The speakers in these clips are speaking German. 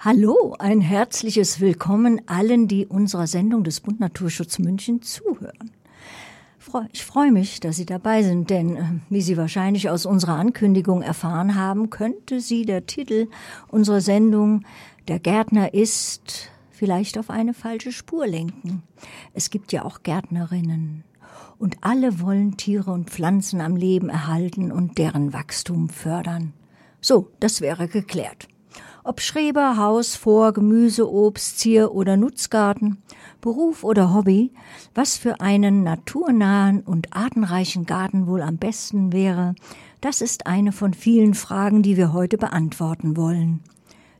Hallo, ein herzliches Willkommen allen, die unserer Sendung des Bund Naturschutz München zuhören. Ich freue mich, dass Sie dabei sind, denn äh, wie Sie wahrscheinlich aus unserer Ankündigung erfahren haben, könnte Sie der Titel unserer Sendung Der Gärtner ist vielleicht auf eine falsche Spur lenken. Es gibt ja auch Gärtnerinnen. Und alle wollen Tiere und Pflanzen am Leben erhalten und deren Wachstum fördern. So, das wäre geklärt. Ob Schreber, Haus, Vor, Gemüse, Obst, Zier oder Nutzgarten, Beruf oder Hobby, was für einen naturnahen und artenreichen Garten wohl am besten wäre, das ist eine von vielen Fragen, die wir heute beantworten wollen.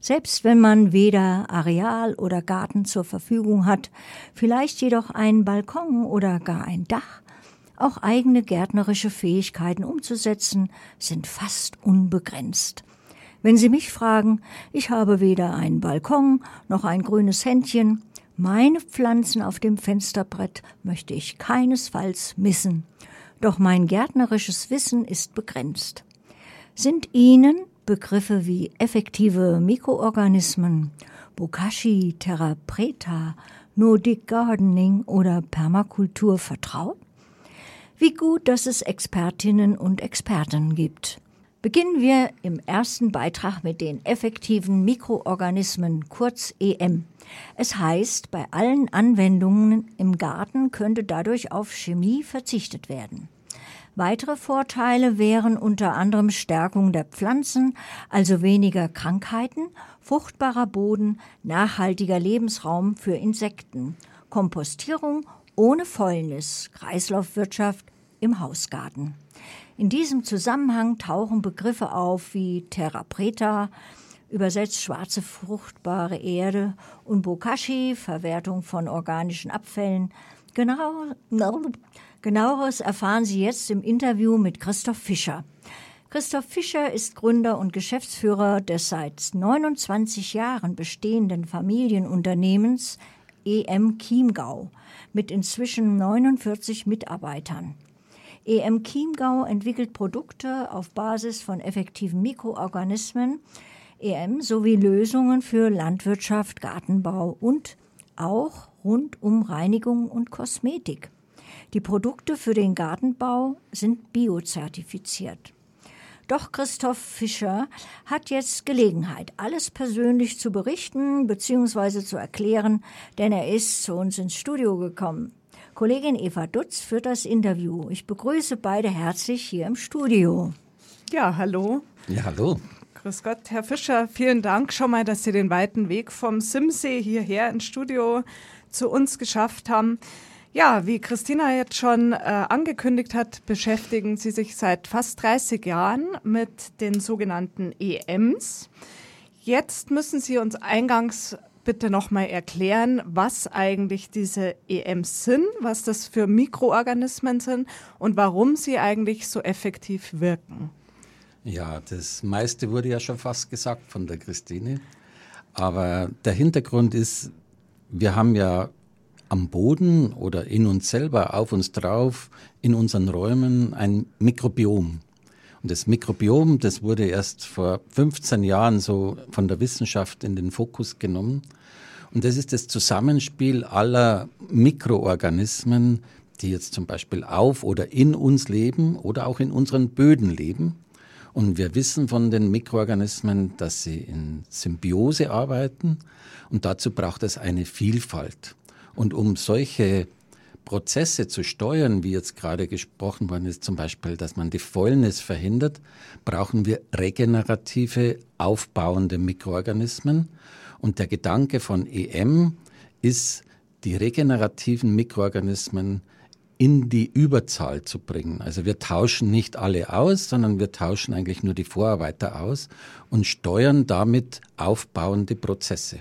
Selbst wenn man weder Areal oder Garten zur Verfügung hat, vielleicht jedoch einen Balkon oder gar ein Dach, auch eigene gärtnerische Fähigkeiten umzusetzen, sind fast unbegrenzt. Wenn Sie mich fragen, ich habe weder einen Balkon noch ein grünes Händchen. Meine Pflanzen auf dem Fensterbrett möchte ich keinesfalls missen. Doch mein gärtnerisches Wissen ist begrenzt. Sind Ihnen Begriffe wie effektive Mikroorganismen, Bokashi, Terra Preta, Nordic Gardening oder Permakultur vertraut? Wie gut, dass es Expertinnen und Experten gibt. Beginnen wir im ersten Beitrag mit den effektiven Mikroorganismen, kurz EM. Es heißt, bei allen Anwendungen im Garten könnte dadurch auf Chemie verzichtet werden. Weitere Vorteile wären unter anderem Stärkung der Pflanzen, also weniger Krankheiten, fruchtbarer Boden, nachhaltiger Lebensraum für Insekten, Kompostierung ohne Fäulnis, Kreislaufwirtschaft im Hausgarten. In diesem Zusammenhang tauchen Begriffe auf wie Terra Preta, übersetzt schwarze fruchtbare Erde, und Bokashi, Verwertung von organischen Abfällen. Genau, genaueres erfahren Sie jetzt im Interview mit Christoph Fischer. Christoph Fischer ist Gründer und Geschäftsführer des seit 29 Jahren bestehenden Familienunternehmens EM Chiemgau mit inzwischen 49 Mitarbeitern. EM Chiemgau entwickelt Produkte auf Basis von effektiven Mikroorganismen, EM sowie Lösungen für Landwirtschaft, Gartenbau und auch rund um Reinigung und Kosmetik. Die Produkte für den Gartenbau sind biozertifiziert. Doch Christoph Fischer hat jetzt Gelegenheit, alles persönlich zu berichten bzw. zu erklären, denn er ist zu uns ins Studio gekommen. Kollegin Eva Dutz führt das Interview. Ich begrüße beide herzlich hier im Studio. Ja, hallo. Ja, hallo. Grüß Gott, Herr Fischer, vielen Dank schon mal, dass Sie den weiten Weg vom Simsee hierher ins Studio zu uns geschafft haben. Ja, wie Christina jetzt schon äh, angekündigt hat, beschäftigen Sie sich seit fast 30 Jahren mit den sogenannten EMs. Jetzt müssen Sie uns eingangs bitte nochmal erklären, was eigentlich diese EMs sind, was das für Mikroorganismen sind und warum sie eigentlich so effektiv wirken? Ja, das meiste wurde ja schon fast gesagt von der Christine. Aber der Hintergrund ist, wir haben ja am Boden oder in uns selber, auf uns drauf, in unseren Räumen ein Mikrobiom. Und das Mikrobiom, das wurde erst vor 15 Jahren so von der Wissenschaft in den Fokus genommen. Und das ist das Zusammenspiel aller Mikroorganismen, die jetzt zum Beispiel auf oder in uns leben oder auch in unseren Böden leben. Und wir wissen von den Mikroorganismen, dass sie in Symbiose arbeiten und dazu braucht es eine Vielfalt. Und um solche Prozesse zu steuern, wie jetzt gerade gesprochen worden ist, zum Beispiel, dass man die Fäulnis verhindert, brauchen wir regenerative, aufbauende Mikroorganismen. Und der Gedanke von EM ist, die regenerativen Mikroorganismen in die Überzahl zu bringen. Also wir tauschen nicht alle aus, sondern wir tauschen eigentlich nur die Vorarbeiter aus und steuern damit aufbauende Prozesse.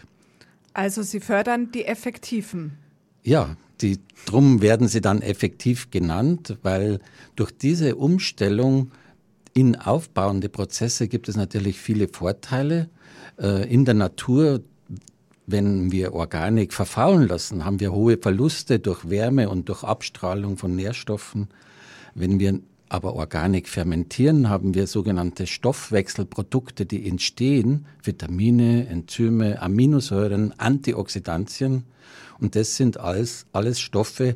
Also Sie fördern die effektiven. Ja, die, drum werden sie dann effektiv genannt, weil durch diese Umstellung in aufbauende Prozesse gibt es natürlich viele Vorteile. Äh, in der Natur, wenn wir Organik verfaulen lassen, haben wir hohe Verluste durch Wärme und durch Abstrahlung von Nährstoffen. Wenn wir aber Organik fermentieren, haben wir sogenannte Stoffwechselprodukte, die entstehen, Vitamine, Enzyme, Aminosäuren, Antioxidantien. Und das sind alles, alles Stoffe,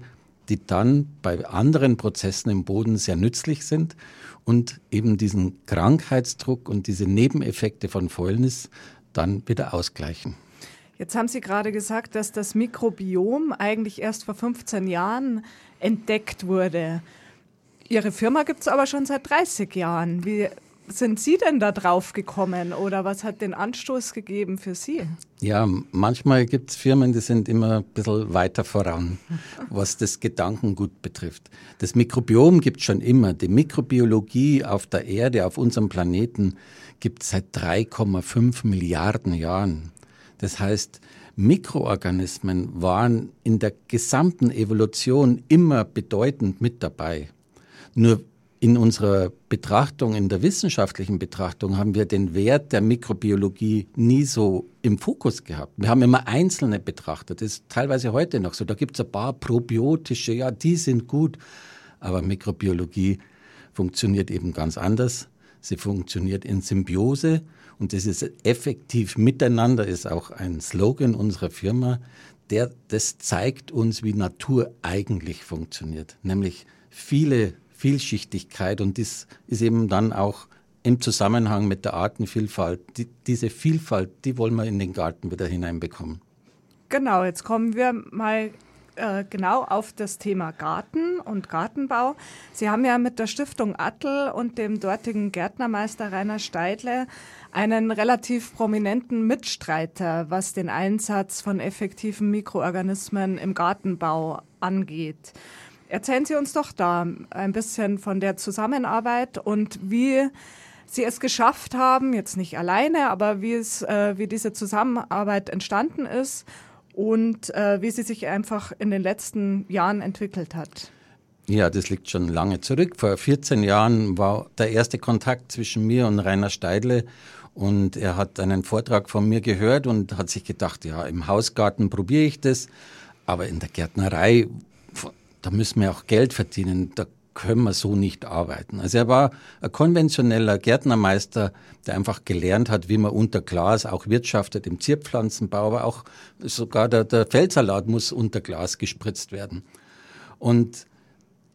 die dann bei anderen Prozessen im Boden sehr nützlich sind und eben diesen Krankheitsdruck und diese Nebeneffekte von Fäulnis dann wieder ausgleichen. Jetzt haben Sie gerade gesagt, dass das Mikrobiom eigentlich erst vor 15 Jahren entdeckt wurde. Ihre Firma gibt es aber schon seit 30 Jahren. Wie sind Sie denn da drauf gekommen oder was hat den Anstoß gegeben für Sie? Ja, manchmal gibt es Firmen, die sind immer ein bisschen weiter voran, was das Gedankengut betrifft. Das Mikrobiom gibt es schon immer. Die Mikrobiologie auf der Erde, auf unserem Planeten, gibt es seit 3,5 Milliarden Jahren. Das heißt, Mikroorganismen waren in der gesamten Evolution immer bedeutend mit dabei. Nur in unserer Betrachtung, in der wissenschaftlichen Betrachtung, haben wir den Wert der Mikrobiologie nie so im Fokus gehabt. Wir haben immer Einzelne betrachtet. Das ist teilweise heute noch so. Da gibt es ein paar probiotische, ja, die sind gut. Aber Mikrobiologie funktioniert eben ganz anders. Sie funktioniert in Symbiose und das ist effektiv miteinander, ist auch ein Slogan unserer Firma, der das zeigt uns, wie Natur eigentlich funktioniert, nämlich viele Vielschichtigkeit und das ist eben dann auch im Zusammenhang mit der Artenvielfalt. Die, diese Vielfalt, die wollen wir in den Garten wieder hineinbekommen. Genau, jetzt kommen wir mal äh, genau auf das Thema Garten und Gartenbau. Sie haben ja mit der Stiftung Attel und dem dortigen Gärtnermeister Rainer Steidle einen relativ prominenten Mitstreiter, was den Einsatz von effektiven Mikroorganismen im Gartenbau angeht. Erzählen Sie uns doch da ein bisschen von der Zusammenarbeit und wie Sie es geschafft haben, jetzt nicht alleine, aber wie es, äh, wie diese Zusammenarbeit entstanden ist und äh, wie sie sich einfach in den letzten Jahren entwickelt hat. Ja, das liegt schon lange zurück. Vor 14 Jahren war der erste Kontakt zwischen mir und Rainer Steidle und er hat einen Vortrag von mir gehört und hat sich gedacht, ja, im Hausgarten probiere ich das, aber in der Gärtnerei, da müssen wir auch Geld verdienen, da können wir so nicht arbeiten. Also er war ein konventioneller Gärtnermeister, der einfach gelernt hat, wie man unter Glas auch wirtschaftet im Zierpflanzenbau, aber auch sogar der, der Feldsalat muss unter Glas gespritzt werden. Und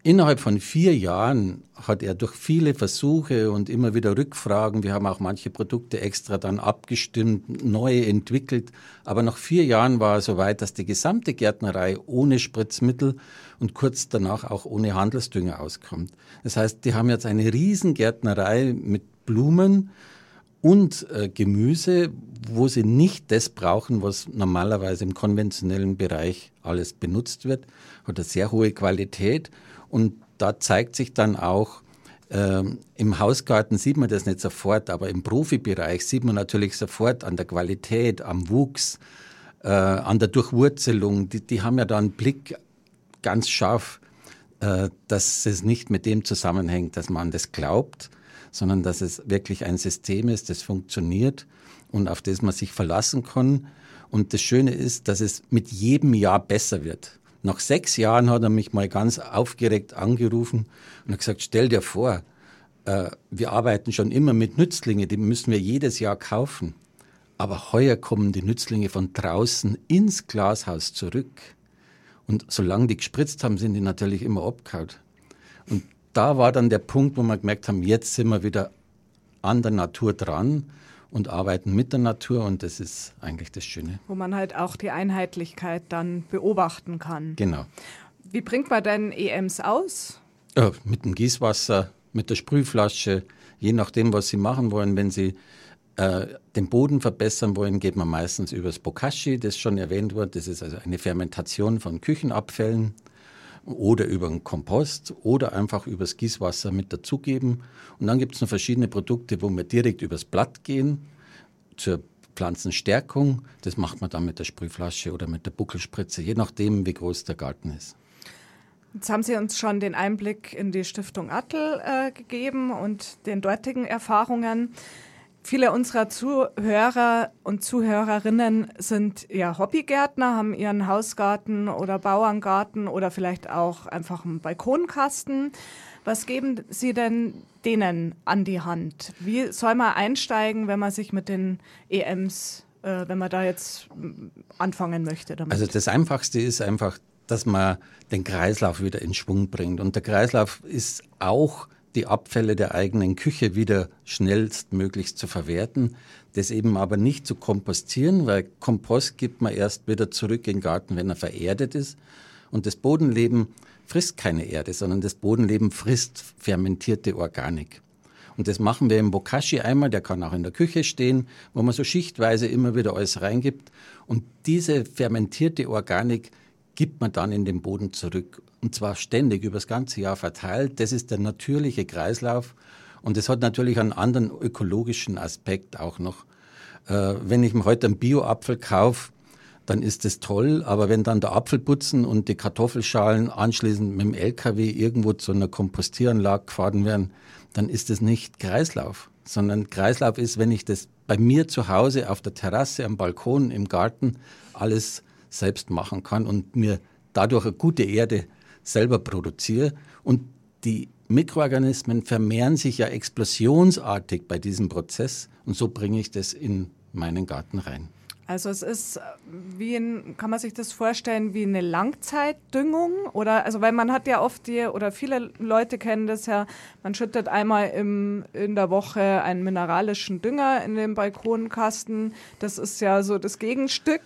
Innerhalb von vier Jahren hat er durch viele Versuche und immer wieder Rückfragen, wir haben auch manche Produkte extra dann abgestimmt, neue entwickelt, aber nach vier Jahren war er so weit, dass die gesamte Gärtnerei ohne Spritzmittel und kurz danach auch ohne Handelsdünger auskommt. Das heißt, die haben jetzt eine riesen Gärtnerei mit Blumen und äh, Gemüse, wo sie nicht das brauchen, was normalerweise im konventionellen Bereich alles benutzt wird, hat eine sehr hohe Qualität und da zeigt sich dann auch, ähm, Im Hausgarten sieht man das nicht sofort, aber im Profibereich sieht man natürlich sofort an der Qualität, am Wuchs, äh, an der Durchwurzelung. Die, die, haben ja da einen Blick ganz scharf, äh, dass es nicht mit dem zusammenhängt, dass man das glaubt, sondern dass es wirklich ein System ist, das funktioniert und auf das man sich verlassen kann. Und das Schöne ist, dass es mit jedem Jahr besser wird. Nach sechs Jahren hat er mich mal ganz aufgeregt angerufen und hat gesagt, stell dir vor, äh, wir arbeiten schon immer mit Nützlingen, die müssen wir jedes Jahr kaufen. Aber heuer kommen die Nützlinge von draußen ins Glashaus zurück. Und solange die gespritzt haben, sind die natürlich immer abgehaut. Und da war dann der Punkt, wo wir gemerkt haben, jetzt sind wir wieder an der Natur dran und arbeiten mit der Natur und das ist eigentlich das Schöne. Wo man halt auch die Einheitlichkeit dann beobachten kann. Genau. Wie bringt man denn EMs aus? Ja, mit dem Gießwasser, mit der Sprühflasche, je nachdem, was Sie machen wollen. Wenn Sie äh, den Boden verbessern wollen, geht man meistens über das Bokashi, das schon erwähnt wurde. Das ist also eine Fermentation von Küchenabfällen oder über einen Kompost oder einfach übers Gießwasser mit dazugeben. Und dann gibt es noch verschiedene Produkte, wo wir direkt übers Blatt gehen zur Pflanzenstärkung. Das macht man dann mit der Sprühflasche oder mit der Buckelspritze, je nachdem, wie groß der Garten ist. Jetzt haben Sie uns schon den Einblick in die Stiftung Attel äh, gegeben und den dortigen Erfahrungen. Viele unserer Zuhörer und Zuhörerinnen sind ja Hobbygärtner, haben ihren Hausgarten oder Bauerngarten oder vielleicht auch einfach einen Balkonkasten. Was geben Sie denn denen an die Hand? Wie soll man einsteigen, wenn man sich mit den EMs, äh, wenn man da jetzt mm, anfangen möchte? Damit? Also das Einfachste ist einfach, dass man den Kreislauf wieder in Schwung bringt. Und der Kreislauf ist auch die Abfälle der eigenen Küche wieder schnellstmöglichst zu verwerten, das eben aber nicht zu kompostieren, weil Kompost gibt man erst wieder zurück in den Garten, wenn er vererdet ist. Und das Bodenleben frisst keine Erde, sondern das Bodenleben frisst fermentierte Organik. Und das machen wir im Bokashi einmal, der kann auch in der Küche stehen, wo man so schichtweise immer wieder alles reingibt. Und diese fermentierte Organik gibt man dann in den Boden zurück und zwar ständig über das ganze Jahr verteilt. Das ist der natürliche Kreislauf und es hat natürlich einen anderen ökologischen Aspekt auch noch. Äh, wenn ich mir heute einen Bio-Apfel kaufe, dann ist das toll, aber wenn dann der Apfelputzen und die Kartoffelschalen anschließend mit dem LKW irgendwo zu einer Kompostieranlage gefahren werden, dann ist das nicht Kreislauf, sondern Kreislauf ist, wenn ich das bei mir zu Hause auf der Terrasse, am Balkon, im Garten alles selbst machen kann und mir dadurch eine gute Erde selber produziere. Und die Mikroorganismen vermehren sich ja explosionsartig bei diesem Prozess und so bringe ich das in meinen Garten rein. Also es ist wie ein, kann man sich das vorstellen wie eine Langzeitdüngung oder also weil man hat ja oft die oder viele Leute kennen das ja, man schüttet einmal im, in der Woche einen mineralischen Dünger in den Balkonkasten. Das ist ja so das Gegenstück.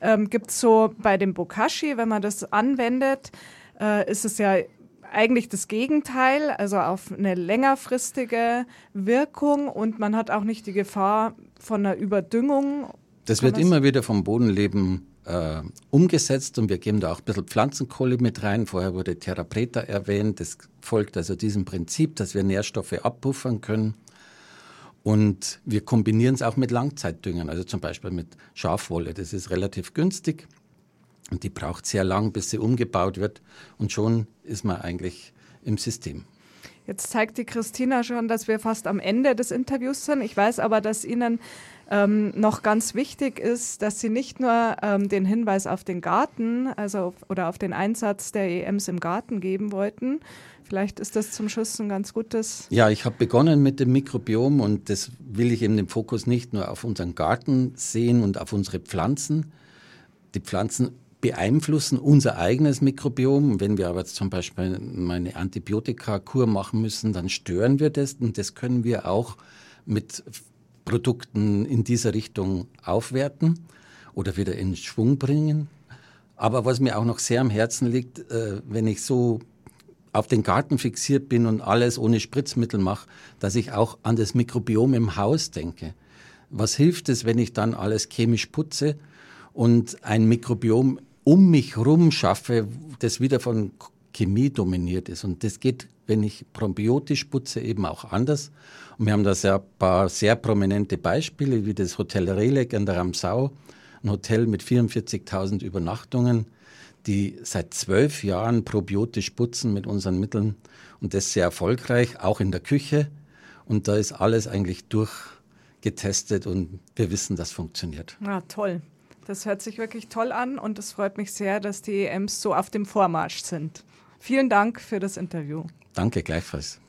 Ähm, Gibt es so bei dem Bokashi, wenn man das anwendet, äh, ist es ja eigentlich das Gegenteil, also auf eine längerfristige Wirkung und man hat auch nicht die Gefahr von einer Überdüngung. Das wird immer wieder vom Bodenleben äh, umgesetzt und wir geben da auch ein bisschen Pflanzenkohle mit rein. Vorher wurde Therapreta erwähnt. Das folgt also diesem Prinzip, dass wir Nährstoffe abpuffern können. Und wir kombinieren es auch mit Langzeitdüngern, also zum Beispiel mit Schafwolle. Das ist relativ günstig. Und die braucht sehr lang, bis sie umgebaut wird. Und schon ist man eigentlich im System. Jetzt zeigt die Christina schon, dass wir fast am Ende des Interviews sind. Ich weiß aber, dass Ihnen ähm, noch ganz wichtig ist, dass Sie nicht nur ähm, den Hinweis auf den Garten, also auf, oder auf den Einsatz der EMs im Garten geben wollten. Vielleicht ist das zum Schluss ein ganz gutes. Ja, ich habe begonnen mit dem Mikrobiom und das will ich eben den Fokus nicht nur auf unseren Garten sehen und auf unsere Pflanzen. Die Pflanzen beeinflussen unser eigenes Mikrobiom. Wenn wir aber zum Beispiel eine Antibiotika-Kur machen müssen, dann stören wir das und das können wir auch mit Produkten in dieser Richtung aufwerten oder wieder in Schwung bringen. Aber was mir auch noch sehr am Herzen liegt, äh, wenn ich so auf den Garten fixiert bin und alles ohne Spritzmittel mache, dass ich auch an das Mikrobiom im Haus denke. Was hilft es, wenn ich dann alles chemisch putze und ein Mikrobiom um mich herum schaffe, das wieder von Chemie dominiert ist. Und das geht, wenn ich probiotisch putze, eben auch anders. Und wir haben da sehr, paar sehr prominente Beispiele, wie das Hotel Relek an der Ramsau, ein Hotel mit 44.000 Übernachtungen, die seit zwölf Jahren probiotisch putzen mit unseren Mitteln und das sehr erfolgreich, auch in der Küche. Und da ist alles eigentlich durchgetestet und wir wissen, das funktioniert. Ja, toll. Das hört sich wirklich toll an und es freut mich sehr, dass die EMs so auf dem Vormarsch sind. Vielen Dank für das Interview. Danke gleichfalls.